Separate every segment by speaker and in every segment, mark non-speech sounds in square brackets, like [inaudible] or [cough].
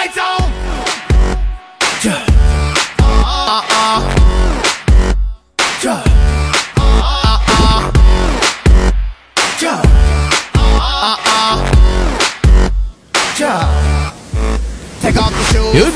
Speaker 1: 有一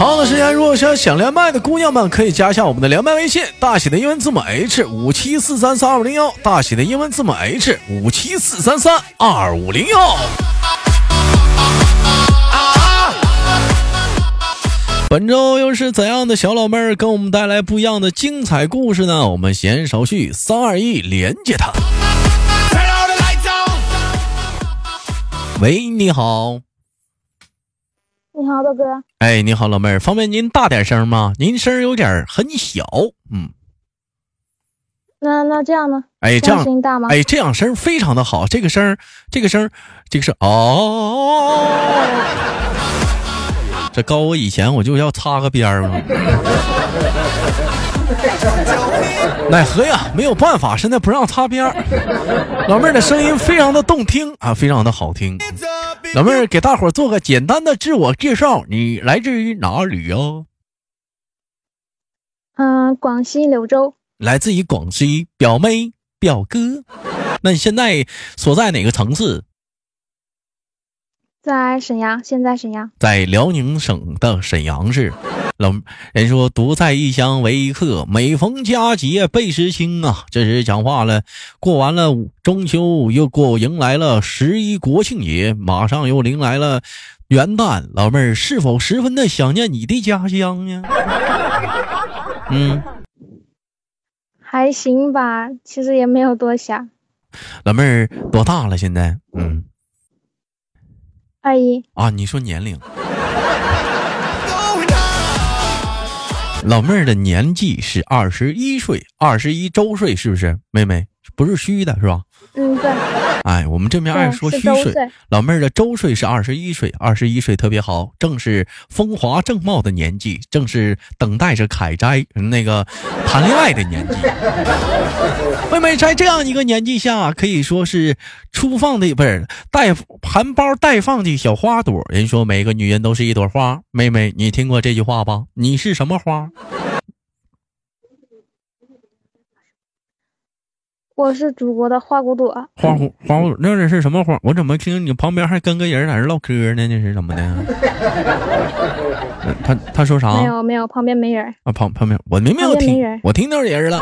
Speaker 1: 好的时间，如果想想连麦的姑娘们，可以加一下我们的连麦微信，大写的英文字母 H 五七四三三二五零幺，大写的英文字母 H 五七四三三二五零幺。本周又是怎样的小老妹儿给我们带来不一样的精彩故事呢？我们闲言少叙，三二一，连接他。喂，你好。
Speaker 2: 你好，大哥。
Speaker 1: 哎，你好，老妹儿，方便您大点声吗？您声有点很小，嗯。
Speaker 2: 那那这样呢？
Speaker 1: 哎，这样
Speaker 2: 声音大吗？
Speaker 1: 哎，这样声非常的好，这个声，这个声，这个声，哦。这高我以前我就要擦个边儿嘛。奈何呀，没有办法，现在不让擦边儿。老妹儿的声音非常的动听啊，非常的好听。老妹儿给大伙儿做个简单的自我介绍，你来自于哪里呀？
Speaker 2: 嗯，广西柳州。
Speaker 1: 来自于广西，表妹表哥。那你现在所在哪个城市？
Speaker 2: 在沈阳，现在沈阳，
Speaker 1: 在辽宁省的沈阳市。老人说独在异乡为异客，每逢佳节倍思亲啊！这是讲话了。过完了中秋，又过迎来了十一国庆节，马上又迎来了元旦。老妹儿是否十分的想念你的家乡呢？嗯，
Speaker 2: 还行吧，其实也没有多想。
Speaker 1: 老妹儿多大了？现在？嗯。
Speaker 2: 二一
Speaker 1: 啊，你说年龄？老妹儿的年纪是二十一岁，二十一周岁，是不是？妹妹不是虚的，是吧？
Speaker 2: 嗯，对。
Speaker 1: 哎，我们这边爱说虚岁。老妹儿的周岁是二十一岁，二十一岁特别好，正是风华正茂的年纪，正是等待着采摘那个谈恋爱的年纪。妹妹在这样一个年纪下，可以说是初放的，不是带含苞待放的小花朵。人说每个女人都是一朵花，妹妹，你听过这句话吧？你是什么花？
Speaker 2: 我是祖国的花骨朵，
Speaker 1: 花骨花骨朵，那是什么花？我怎么听你旁边还跟个人在这唠嗑呢？那是怎么的？[laughs] 他他说啥？
Speaker 2: 没有没有，旁边没人
Speaker 1: 啊。旁旁边我明明有听，我听到人了，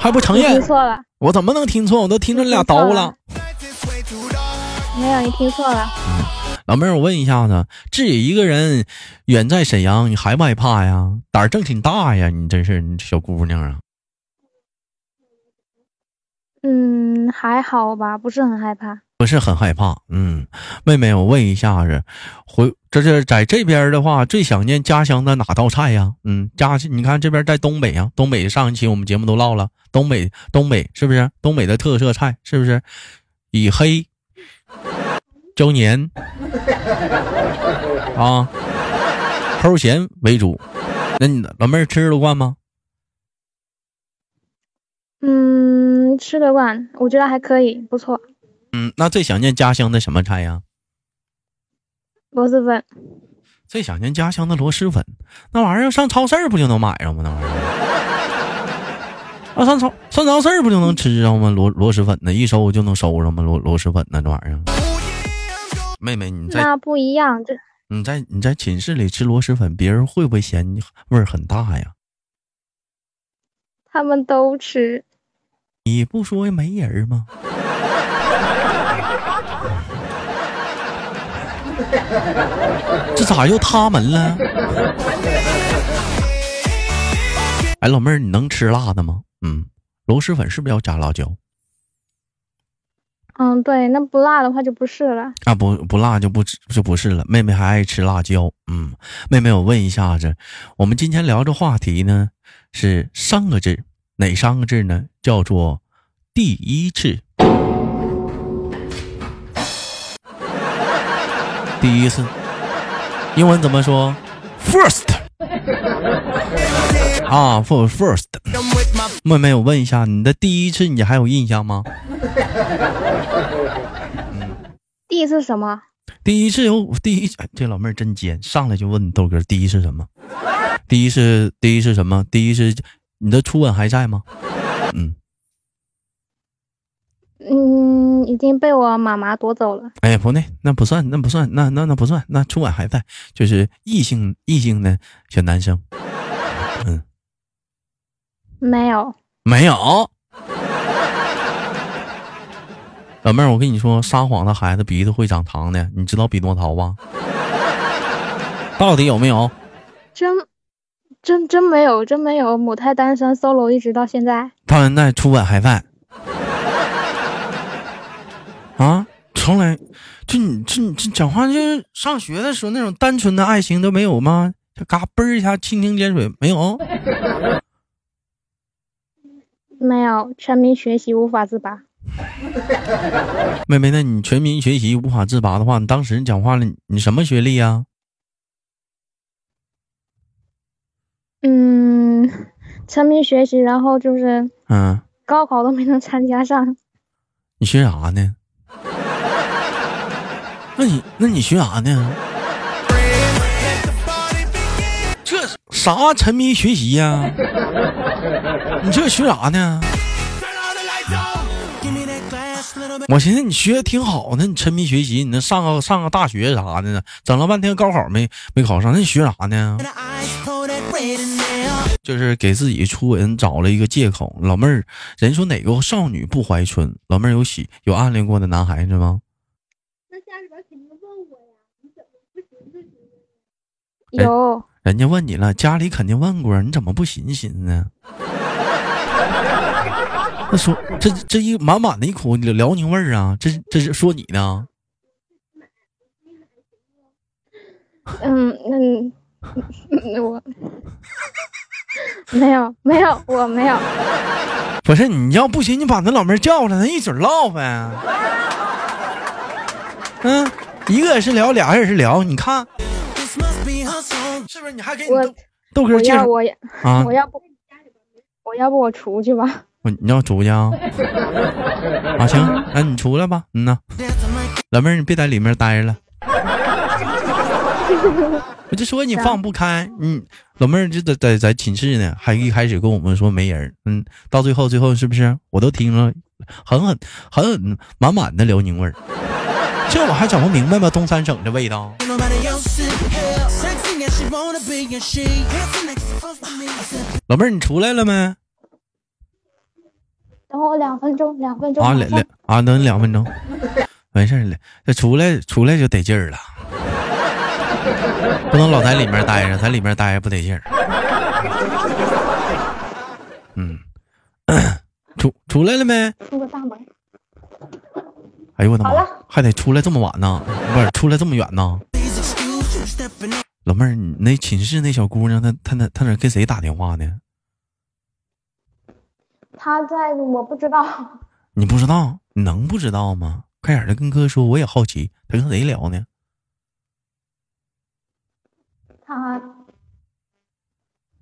Speaker 1: 还不承认？
Speaker 2: 听错了，
Speaker 1: 我怎么能听错？我都听着你俩叨了。
Speaker 2: 没有，你听错了。
Speaker 1: 老妹儿，我问一下子，自己一个人远在沈阳，你害不害怕呀？胆儿正挺大呀，你真是你小姑娘啊。
Speaker 2: 嗯，还好吧，不是很害怕，
Speaker 1: 不是很害怕。嗯，妹妹，我问一下子，回这是在这边的话，最想念家乡的哪道菜呀？嗯，家你看这边在东北啊，东北上一期我们节目都唠了，东北东北是不是东北的特色菜？是不是以黑椒年啊齁咸为主？那你老妹儿吃得惯吗？
Speaker 2: 嗯，吃得惯，我觉得还可以，不错。
Speaker 1: 嗯，那最想念家乡的什么菜呀？
Speaker 2: 螺蛳粉。
Speaker 1: 最想念家乡的螺蛳粉，那玩意儿上超市不就能买上吗？那玩意儿，[laughs] 啊，上超上超市不就能吃上吗？螺螺蛳粉呢，一收就能收上吗？螺螺蛳粉呢，这玩意儿。妹妹，你在
Speaker 2: 那不一样，这
Speaker 1: 你在你在寝室里吃螺蛳粉，别人会不会嫌你味儿很大呀？
Speaker 2: 他们都吃。
Speaker 1: 你不说没人吗？这咋又他们了？哎，老妹儿，你能吃辣的吗？嗯，螺蛳粉是不是要加辣椒？
Speaker 2: 嗯，对，那不辣的话就不是了。啊，
Speaker 1: 不不辣就不就不是了。妹妹还爱吃辣椒。嗯，妹妹，我问一下子，我们今天聊这话题呢，是三个字。哪三个字呢？叫做第一次。第一次，英文怎么说？First。啊，for first。妹妹，我问一下，你的第一次，你还有印象吗？嗯。
Speaker 2: 第一次什么？
Speaker 1: 第一次有第一，这老妹儿真尖，上来就问豆哥：第一次什么？第一次，第一次什么？第一次。你的初吻还在吗？[laughs]
Speaker 2: 嗯。嗯，已经被我妈妈夺走了。
Speaker 1: 哎，不对，那不算，那不算，那那那不算，那初吻还在，就是异性异性的小男生。嗯，
Speaker 2: 没有，
Speaker 1: 没有。老妹儿，我跟你说，撒谎的孩子鼻子会长糖的，你知道比诺曹吧？[laughs] 到底有没有？
Speaker 2: 真真真没有，真没有，母胎单身，solo 一直到现在。
Speaker 1: 到现在初吻还在。啊，从来就你这你这讲话就是上学的时候那种单纯的爱情都没有吗？就嘎嘣一下蜻蜓点水没有？
Speaker 2: 没有，全民学习无法自拔。
Speaker 1: 妹妹，那你全民学习无法自拔的话，你当时讲话了，你什么学历呀？
Speaker 2: 嗯，沉迷学习，然后就是
Speaker 1: 嗯，
Speaker 2: 高考都没能参加上。
Speaker 1: 你学啥呢？那你那你学啥呢？这啥沉迷学习呀？你这学啥呢？我寻思你学的挺好，呢你沉迷学习，你那上个上个大学啥的呢？整了半天高考没没考上，那你学啥呢？就是给自己初吻找了一个借口。老妹儿，人说哪个少女不怀春？老妹儿有喜有暗恋过的男孩子吗？
Speaker 2: 有，
Speaker 1: 人家问你了，家里肯定问过，你怎么不寻思寻思呢？那说这这一满满的一口辽宁味儿啊，这这是说你
Speaker 2: 呢？嗯嗯，[laughs] 我没有没有我没有。
Speaker 1: 不是你要不行，你把那老妹儿叫来，咱一嘴唠呗。嗯，一个也是聊，俩人也是聊，你看。是不是你还给你豆哥介绍？
Speaker 2: 我要啊！我要不我要不我出去吧？
Speaker 1: 我你要出去啊？啊行，那你出来吧。嗯呐，老妹儿你别在里面待着了。[laughs] 我就说你放不开，嗯，老妹儿就在在在寝室呢，还一开始跟我们说没人，嗯，到最后最后是不是我都听了，狠狠狠狠满满的辽宁味儿，这我还整不明白吗？东三省的味道。老妹儿，你出来了没？
Speaker 2: 等我两分钟，两分钟啊，两两
Speaker 1: 啊，等你两分钟，没事了。这出来出来就得劲儿了，不能老在里面待着，在里面待着不得劲儿。嗯，出出来了没？
Speaker 2: 出个大门。
Speaker 1: 哎呦我的妈！还得出来这么晚呢？不是，出来这么远呢？老妹儿，你那寝室那小姑娘，她她那她那跟谁打电话呢？
Speaker 2: 她在，我不知道。
Speaker 1: 你不知道？你能不知道吗？快点的跟哥说，我也好奇，她跟谁聊呢？
Speaker 2: 她，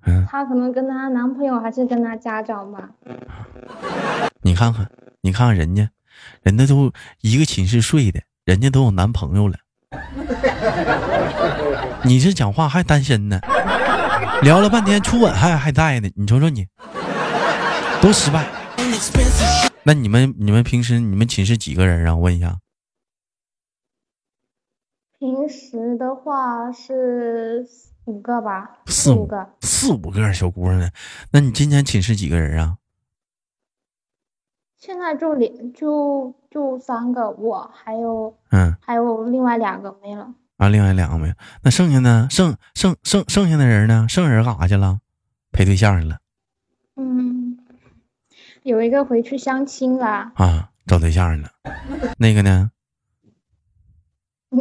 Speaker 2: 嗯，她可能跟她男朋友还是跟她家长吧。
Speaker 1: 你看看，你看看人家，人家都一个寝室睡的，人家都有男朋友了。[laughs] 你这讲话还单身呢？聊了半天初吻还还在呢，你瞅瞅你，多失败。那你们你们平时你们寝室几个人啊？我问一下。
Speaker 2: 平时的话是五个吧，
Speaker 1: 四
Speaker 2: 五个，
Speaker 1: 四五个小姑娘呢。那你今天寝室几个人啊？
Speaker 2: 现在就两就就三个，我还有
Speaker 1: 嗯，
Speaker 2: 还有另外两个没了。
Speaker 1: 啊，另外两个没有，那剩下呢？剩剩剩剩下的人呢？剩人干啥去了？陪对象去了。
Speaker 2: 嗯，有一个回去相亲了。
Speaker 1: 啊，找对象了。那个呢？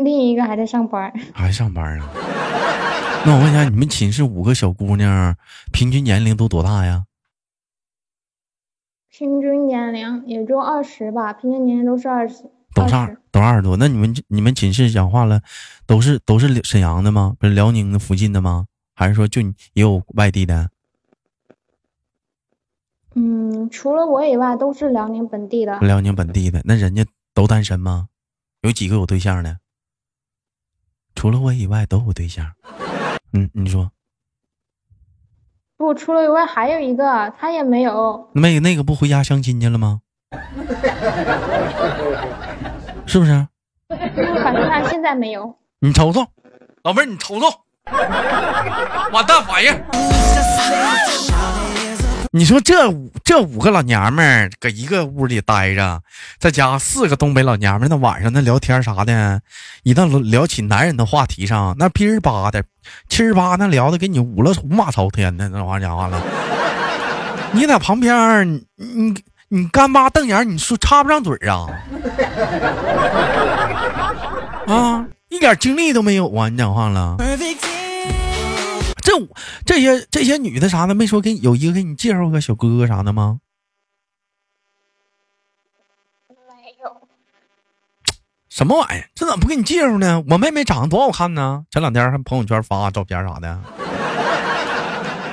Speaker 2: 另一个还在上班。
Speaker 1: 还上班啊？那我问一下，你们寝室五个小姑娘，平均年龄都多大呀？
Speaker 2: 平均年龄也就二十吧，平均年龄都是二十。
Speaker 1: 都是二都二十多。那你们你们寝室讲话了，都是都是沈阳的吗？不是辽宁的附近的吗？还是说就也有外地的？
Speaker 2: 嗯，除了我以外都是辽宁本地的。
Speaker 1: 辽宁本地的，那人家都单身吗？有几个有对象的？除了我以外都有对象。嗯，你说。
Speaker 2: 不，除了以外还有一个，他也没有。
Speaker 1: 没那个不回家相亲去了吗？[laughs] 是不是？
Speaker 2: 反正他现在没有。
Speaker 1: 你瞅瞅，老妹儿，你瞅瞅，完蛋玩意儿！[laughs] 你说这五这五个老娘们儿搁一个屋里待着，再加四个东北老娘们儿，那晚上那聊天啥的，一旦聊起男人的话题上，那噼儿吧的，七儿八那聊的给你五了五马朝天的，那玩意讲话了。你在旁边，你你你干巴瞪眼，你说插不上嘴啊？[laughs] 啊，一点精力都没有啊！你讲话了。这这些这些女的啥的没说给有一个给你介绍个小哥哥啥的吗？
Speaker 2: 没有。
Speaker 1: 什么玩意儿？这咋不给你介绍呢？我妹妹长得多好看呢！前两天还朋友圈发照片啥的。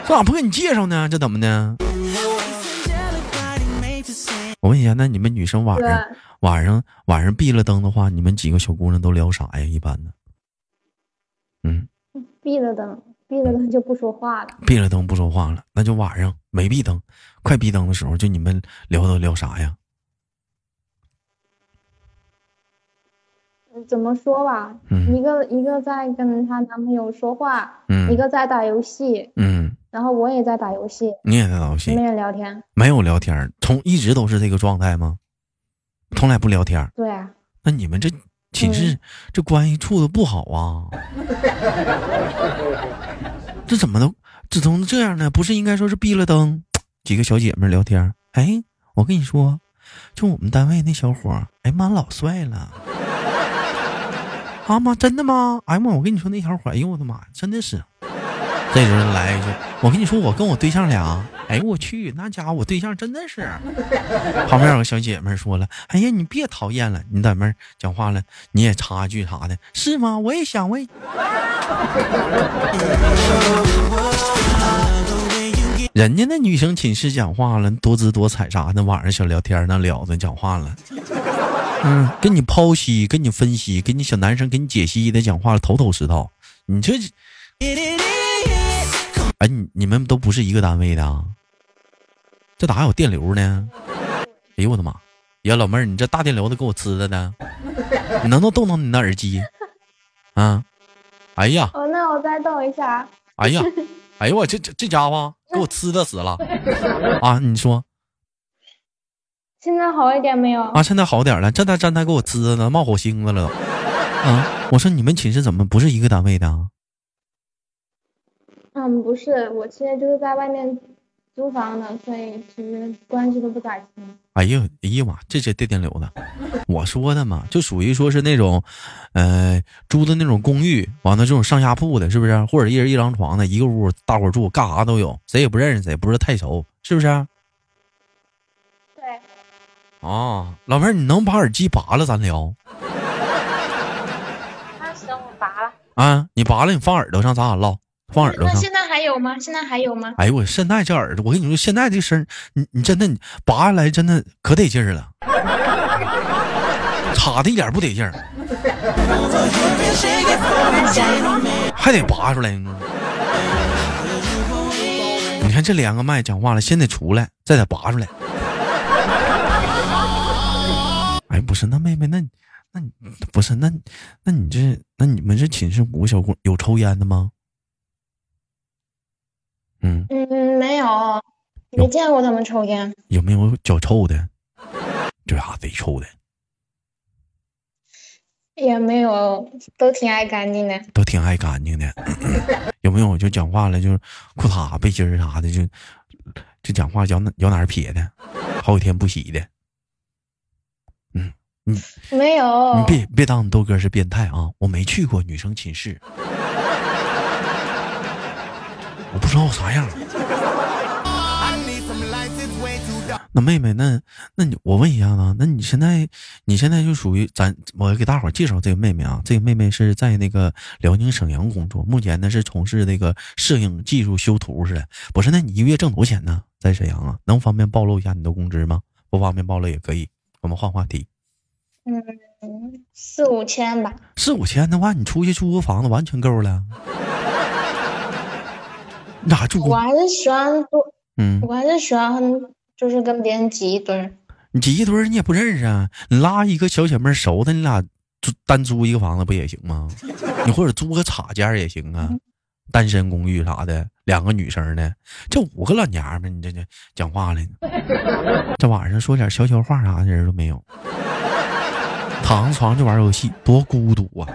Speaker 1: 这咋不给你介绍呢？这怎么的？我问一下，那你们女生晚上晚上晚上闭了灯的话，你们几个小姑娘都聊啥呀？一般的。嗯。
Speaker 2: 闭了灯。闭了灯就不说话了。
Speaker 1: 闭了灯不说话了，那就晚上没闭灯，快闭灯的时候，就你们聊都聊啥呀？
Speaker 2: 怎么说吧，一个一个在跟她男朋友说话，一个在打游戏，嗯，然后我也在打游戏，
Speaker 1: 你也在打游戏，
Speaker 2: 没人聊天，
Speaker 1: 没有聊天，从一直都是这个状态吗？从来不聊天。
Speaker 2: 对啊。
Speaker 1: 那你们这寝室这关系处的不好啊？[laughs] 这怎么能这怎么这样呢？不是应该说是闭了灯，[tsk] 几个小姐妹聊天。哎，我跟你说，就我们单位那小伙，哎妈，老帅了。[laughs] 啊妈，真的吗？哎妈，我跟你说那小伙，哎呦我的妈，真的是。这时候来一句，我跟你说，我跟我对象俩。哎呦我去，那家伙我对象真的是。旁边有个小姐妹说了，哎呀你别讨厌了，你在那讲话了，你也插句啥的，是吗？我也想问。[laughs] 人家那女生寝室讲话了，多姿多彩啥的，晚上小聊天那聊的讲话了，嗯，跟你剖析，跟你分析，跟你小男生给你解析的讲话了，头头是道。你这，哎，你你们都不是一个单位的啊？这咋还有电流呢？哎呦我的妈！呀，老妹儿，你这大电流都给我呲的呢？你能不能动动你那耳机？啊？哎呀！
Speaker 2: 哦，那我再动一下。
Speaker 1: 哎呀，[laughs] 哎呦我这这这家伙给我呲的死了 [laughs] 啊！你说，
Speaker 2: 现在好一点没有？啊，
Speaker 1: 现在好点了。这他站台给我呲的冒火星子了啊！我说你们寝室怎么不是一个单位的？
Speaker 2: 嗯，不是，我现在就是在外面。租房的，所以其实关系都不咋亲。哎呀，哎
Speaker 1: 呀妈，这这电电流的，我说的嘛，就属于说是那种，呃，租的那种公寓，完了这种上下铺的，是不是？或者一人一张床的，一个屋大伙住，干啥都有，谁也不认识谁，不是太熟，是不是？
Speaker 2: 对。
Speaker 1: 啊，老妹儿，你能把耳机拔了，咱聊。
Speaker 2: 那行，我拔了。
Speaker 1: 啊，你拔了，你放耳朵上，咱俩唠。放耳朵上。
Speaker 2: 那现在还有吗？现在还有吗？
Speaker 1: 哎呦我现在这耳朵，我跟你说，现在这声，你你真的你拔下来真的可得劲儿了，插的一点不得劲儿，还得拔出来。你看这连个麦讲话了，先得出来，再得拔出来。哎，不是，那妹妹，那那你不是那那你这那你们这寝室五个小姑有抽烟的吗？
Speaker 2: 嗯嗯，没有，没见过他们抽烟。
Speaker 1: 有没有脚臭的？这啥贼臭的？
Speaker 2: 也没有，都挺爱干净的。
Speaker 1: 都挺爱干净的。[coughs] 有没有就讲话了，就是裤衩、背心啥的，就就讲话脚哪脚哪儿撇的，好几天不洗的。嗯嗯，
Speaker 2: 没有。
Speaker 1: 你别别当你豆哥是变态啊！我没去过女生寝室。我不知道啥样。那妹妹，那那你我问一下子，那你现在你现在就属于咱，我给大伙介绍这个妹妹啊，这个妹妹是在那个辽宁沈阳工作，目前呢是从事那个摄影技术修图似的。不是，那你一个月挣多少钱呢？在沈阳啊，能方便暴露一下你的工资吗？不方便暴露也可以，我们换话题。
Speaker 2: 嗯，四五千吧。
Speaker 1: 四五千的话，你出去租个房子完全够了。哪住？
Speaker 2: 我还是喜欢多，嗯，我还是喜欢就是跟别人挤一堆儿。
Speaker 1: 你挤一堆儿，你也不认识啊？你拉一个小姐妹熟的，你俩租单租一个房子不也行吗？[laughs] 你或者租个插间也行啊，单身公寓啥的，两个女生的，这五个老娘们，你这这讲话了，这晚上说点悄悄话啥的人都没有，躺上床就玩游戏，多孤独啊！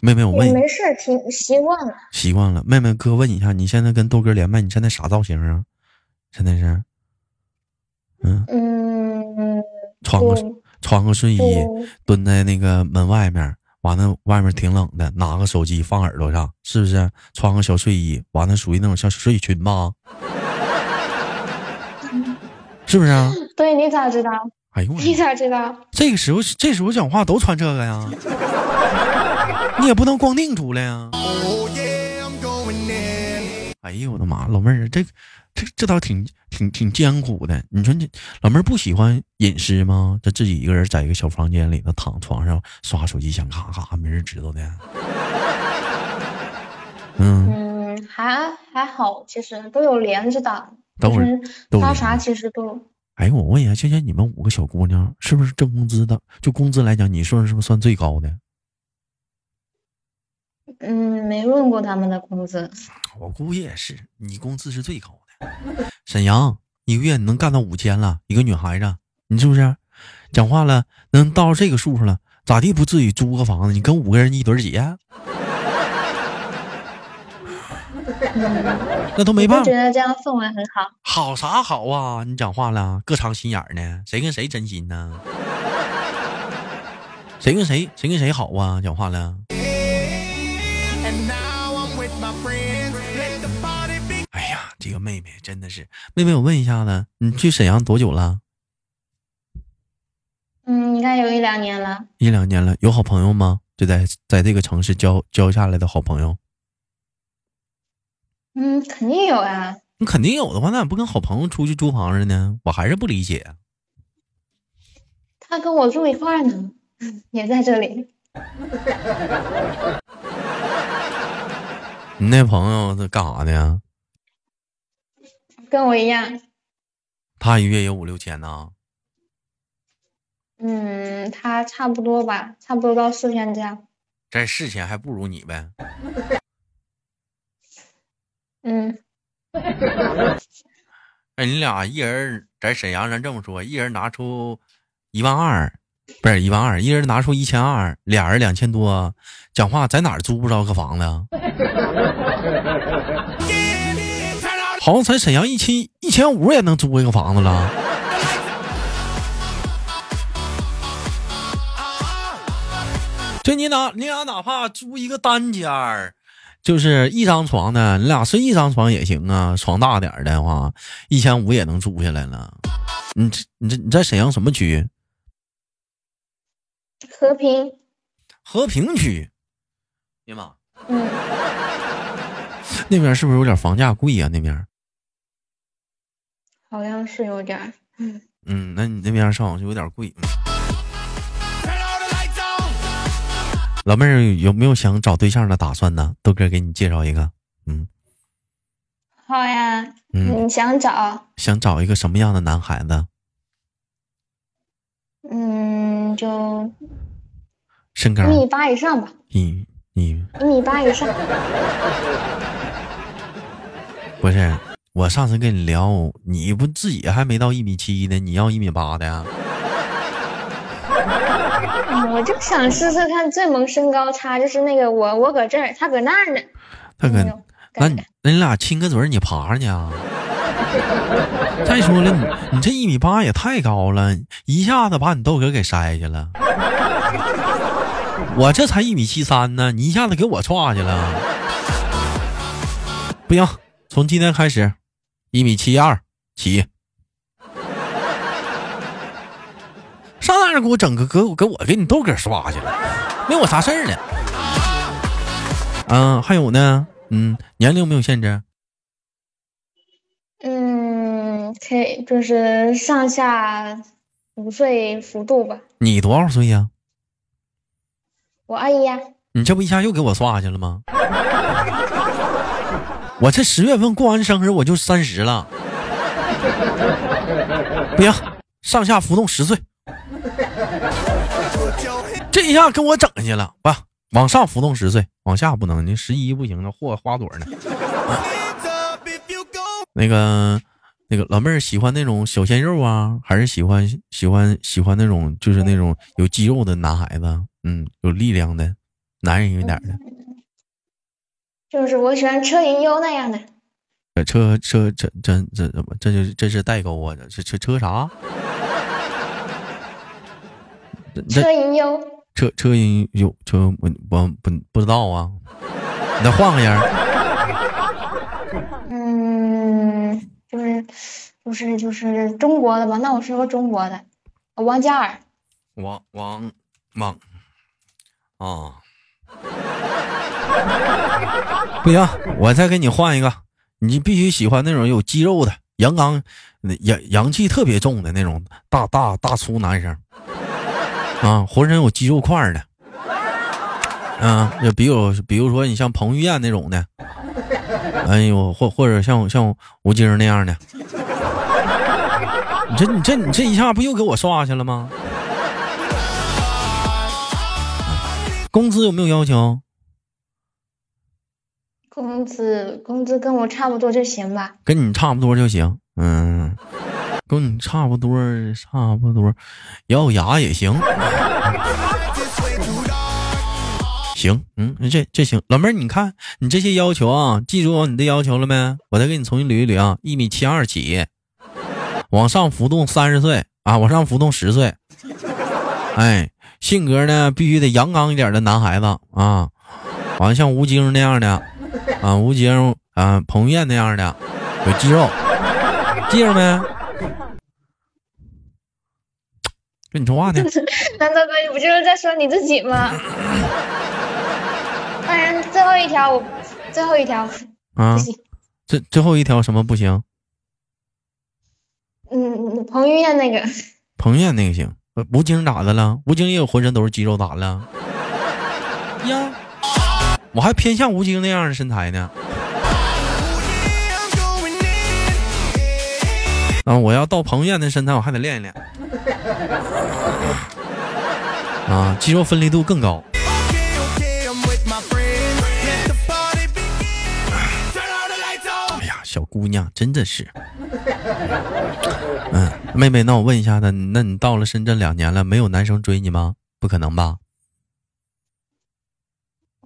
Speaker 1: 妹妹，我问你，
Speaker 2: 没事，挺习惯了。
Speaker 1: 习惯了。妹妹，哥问一下，你现在跟豆哥连麦，你现在啥造型啊？现在是，
Speaker 2: 嗯嗯，
Speaker 1: 穿个穿个睡衣，蹲在那个门外面，完了外面挺冷的，拿个手机放耳朵上，是不是？穿个小睡衣，完了属于那种像睡裙吧？[laughs] 是不是啊？
Speaker 2: 对，你咋知道？
Speaker 1: 哎呦，
Speaker 2: 你咋知道？
Speaker 1: 这个时候，这时候讲话都穿这个呀。[laughs] 你也不能光腚出来呀！哎呦我的妈，老妹儿，这这这倒挺挺挺艰苦的。你说这老妹儿不喜欢隐私吗？这自己一个人在一个小房间里头躺床上刷手机，想咔咔没人知道的。
Speaker 2: 嗯嗯，还还好，其实都有连着的，
Speaker 1: 等会儿
Speaker 2: 发啥其实都。
Speaker 1: 哎，我问一下，就像你们五个小姑娘，是不是挣工资的？就工资来讲，你说是不是算最高的？
Speaker 2: 嗯，没问过他们的工资。
Speaker 1: 我估计也是，你工资是最高的。[laughs] 沈阳一个月你能干到五千了，一个女孩子，你是不是？讲话了，能到这个数上了，咋地不至于租个房子？你跟五个人一堆挤啊？[laughs] 那都没办法。
Speaker 2: 觉得这样氛围很好。
Speaker 1: 好啥好啊？你讲话了，各藏心眼呢？谁跟谁真心呢？[laughs] 谁跟谁谁跟谁好啊？讲话了。哎呀，这个妹妹真的是妹妹，我问一下子，你去沈阳多久了？
Speaker 2: 嗯，应该有一两年了。
Speaker 1: 一两年了，有好朋友吗？就在在这个城市交交下来的好朋友？
Speaker 2: 嗯，肯定有啊。
Speaker 1: 你肯定有的话，那咋不跟好朋友出去租房子呢？我还是不理解。
Speaker 2: 他跟我住一块呢，也在这里。
Speaker 1: 你那朋友他干啥的呀？
Speaker 2: 跟我一样。
Speaker 1: 他一月有五六千呢。
Speaker 2: 嗯，他差不多吧，差不多到四千这样。
Speaker 1: 这四千还不如你呗。
Speaker 2: 嗯。
Speaker 1: 哎，你俩一人在沈阳，咱这么说，一人拿出一万二。不是一万二，一人拿出一千二，俩人两千多，讲话在哪儿租不着个房子？好像在沈阳一千一千五也能租一个房子了。就你哪你俩哪怕租一个单间儿，就是一张床的，你俩睡一张床也行啊，床大点的话，一千五也能租下来了。你这你这你在沈阳什么区？
Speaker 2: 和平，
Speaker 1: 和平区，呀妈，
Speaker 2: 嗯，
Speaker 1: 那边是不是有点房价贵呀？那边。
Speaker 2: 好像是有点，嗯，
Speaker 1: 嗯，那你那边上网就有点贵。老妹儿有没有想找对象的打算呢？豆哥给你介绍一个，嗯，
Speaker 2: 好呀，嗯，你想找？
Speaker 1: 想找一个什么样的男孩子？
Speaker 2: 嗯，就
Speaker 1: 身高
Speaker 2: 一米八以上吧。
Speaker 1: 一
Speaker 2: 一一米八以上。[laughs]
Speaker 1: 不是，我上次跟你聊，你不自己还没到一米七呢，你要一米八的呀？[laughs]
Speaker 2: 我就想试试看最萌身高差，就是那个我我搁这儿，他搁那儿呢。
Speaker 1: 他搁那你那你俩亲个嘴，你爬上去啊？再说了，你你这一米八也太高了，一下子把你豆哥给筛去了。我这才一米七三呢，你一下子给我踹去了。不行，从今天开始，一米七二起。上哪儿给我整个给我给我给你豆哥刷去了？没我啥事儿呢。嗯，还有呢，嗯，年龄没有限制。
Speaker 2: 嗯，可以，就是上下五岁幅度吧。
Speaker 1: 你多少岁呀？
Speaker 2: 我二姨。
Speaker 1: 你这不一下又给我刷去了吗？[laughs] 我这十月份过完生日我就三十了。不行，上下浮动十岁。这一下给我整下去了，不，往上浮动十岁，往下不能，你十一不行，那嚯花朵呢。[laughs] 那个，那个老妹儿喜欢那种小鲜肉啊，还是喜欢喜欢喜欢那种就是那种有肌肉的男孩子？嗯，有力量的男人一点的。
Speaker 2: 就是我喜欢车银优那样的。
Speaker 1: 车车这这这怎么？这就是这是代沟啊！这车车啥？
Speaker 2: 车银优。
Speaker 1: 车车银优车我我不不知道啊，你再换个人。
Speaker 2: 就是就是中国的吧？那我说个中国的，王嘉尔。
Speaker 1: 王王猛啊！不行，我再给你换一个，你必须喜欢那种有肌肉的、阳刚、阳阳气特别重的那种大大大粗男生啊，浑身有肌肉块的，啊，就比如比如说你像彭于晏那种的，哎呦，或或者像像吴京那样的，你这你这你这一下不又给我刷去了吗？工资有没有要求？
Speaker 2: 工资工资跟我差不多就行吧，
Speaker 1: 跟你差不多就行，嗯，跟你差不多差不多，咬牙也行，行，嗯，这这行，老妹儿，你看你这些要求啊，记住你的要求了没？我再给你重新捋一捋啊，一米七二起，往上浮动三十岁啊，往上浮动十岁，哎，性格呢必须得阳刚一点的男孩子啊，完像吴京那样的。啊，吴京啊，彭于晏那样的，有肌肉，记着没？跟你说话呢。[laughs]
Speaker 2: 难道哥，你不就是在说你自己吗？[laughs] 当然，最后一条我，最后一条
Speaker 1: 啊，最最后一条什么不行？
Speaker 2: 嗯，彭于晏那个。
Speaker 1: 彭于晏那个行，吴京咋的了？吴京也有浑身都是肌肉，咋了？呀。我还偏向吴京那样的身材呢。啊，我要到彭于晏的身材，我还得练一练。啊，肌肉分离度更高。小姑娘真的是。嗯，妹妹，那我问一下，那那你到了深圳两年了，没有男生追你吗？不可能吧？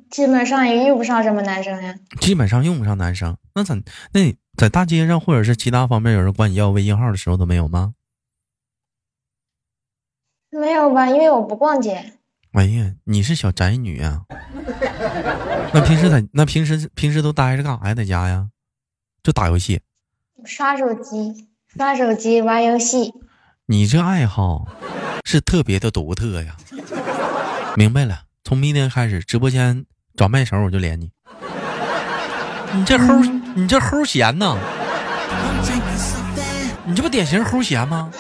Speaker 2: 基本上也用不上什么男生呀。
Speaker 1: 基本上用不上男生，那咋？那在大街上或者是其他方面有人管你要微信号的时候都没有吗？
Speaker 2: 没有吧，因为我不逛街。
Speaker 1: 哎呀，你是小宅女啊？[laughs] 那平时在那平时平时都待着干啥呀？在家呀？就打游戏。
Speaker 2: 刷手机，刷手机，玩游戏。
Speaker 1: 你这爱好是特别的独特呀。明白了，从明天开始直播间。找麦手我就连你，你这齁，你这齁闲呐？你这不典型齁闲吗？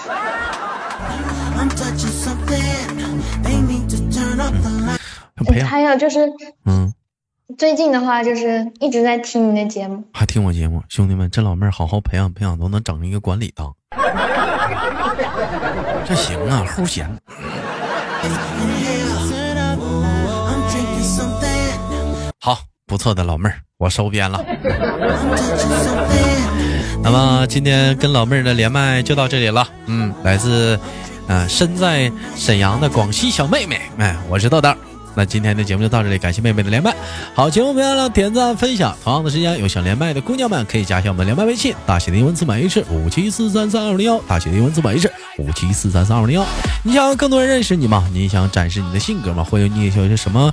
Speaker 2: 还有就是，嗯，最近的话就是一直在听你的节目，
Speaker 1: 还听我节目，兄弟们，这老妹儿好好培养培养，都能整一个管理当，这行啊，齁闲。好，不错的老妹儿，我收编了。那么今天跟老妹儿的连麦就到这里了。嗯，来自，嗯，身在沈阳的广西小妹妹，哎，我是豆豆。那今天的节目就到这里，感谢妹妹的连麦。好，节目别忘了点赞分享。同样的时间，有想连麦的姑娘们可以加一下我们的连麦微信，大写的英文字母 H 五七四三三二零幺，大写的英文字母 H 五七四三三二零幺。你想更多人认识你吗？你想展示你的性格吗？或者你有些什么？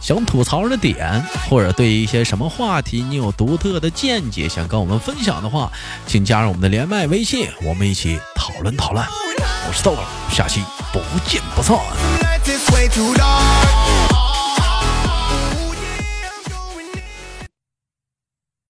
Speaker 1: 想吐槽的点，或者对一些什么话题你有独特的见解想跟我们分享的话，请加入我们的连麦微信，我们一起讨论讨论。我是豆豆，下期不见不散。it's way too dark.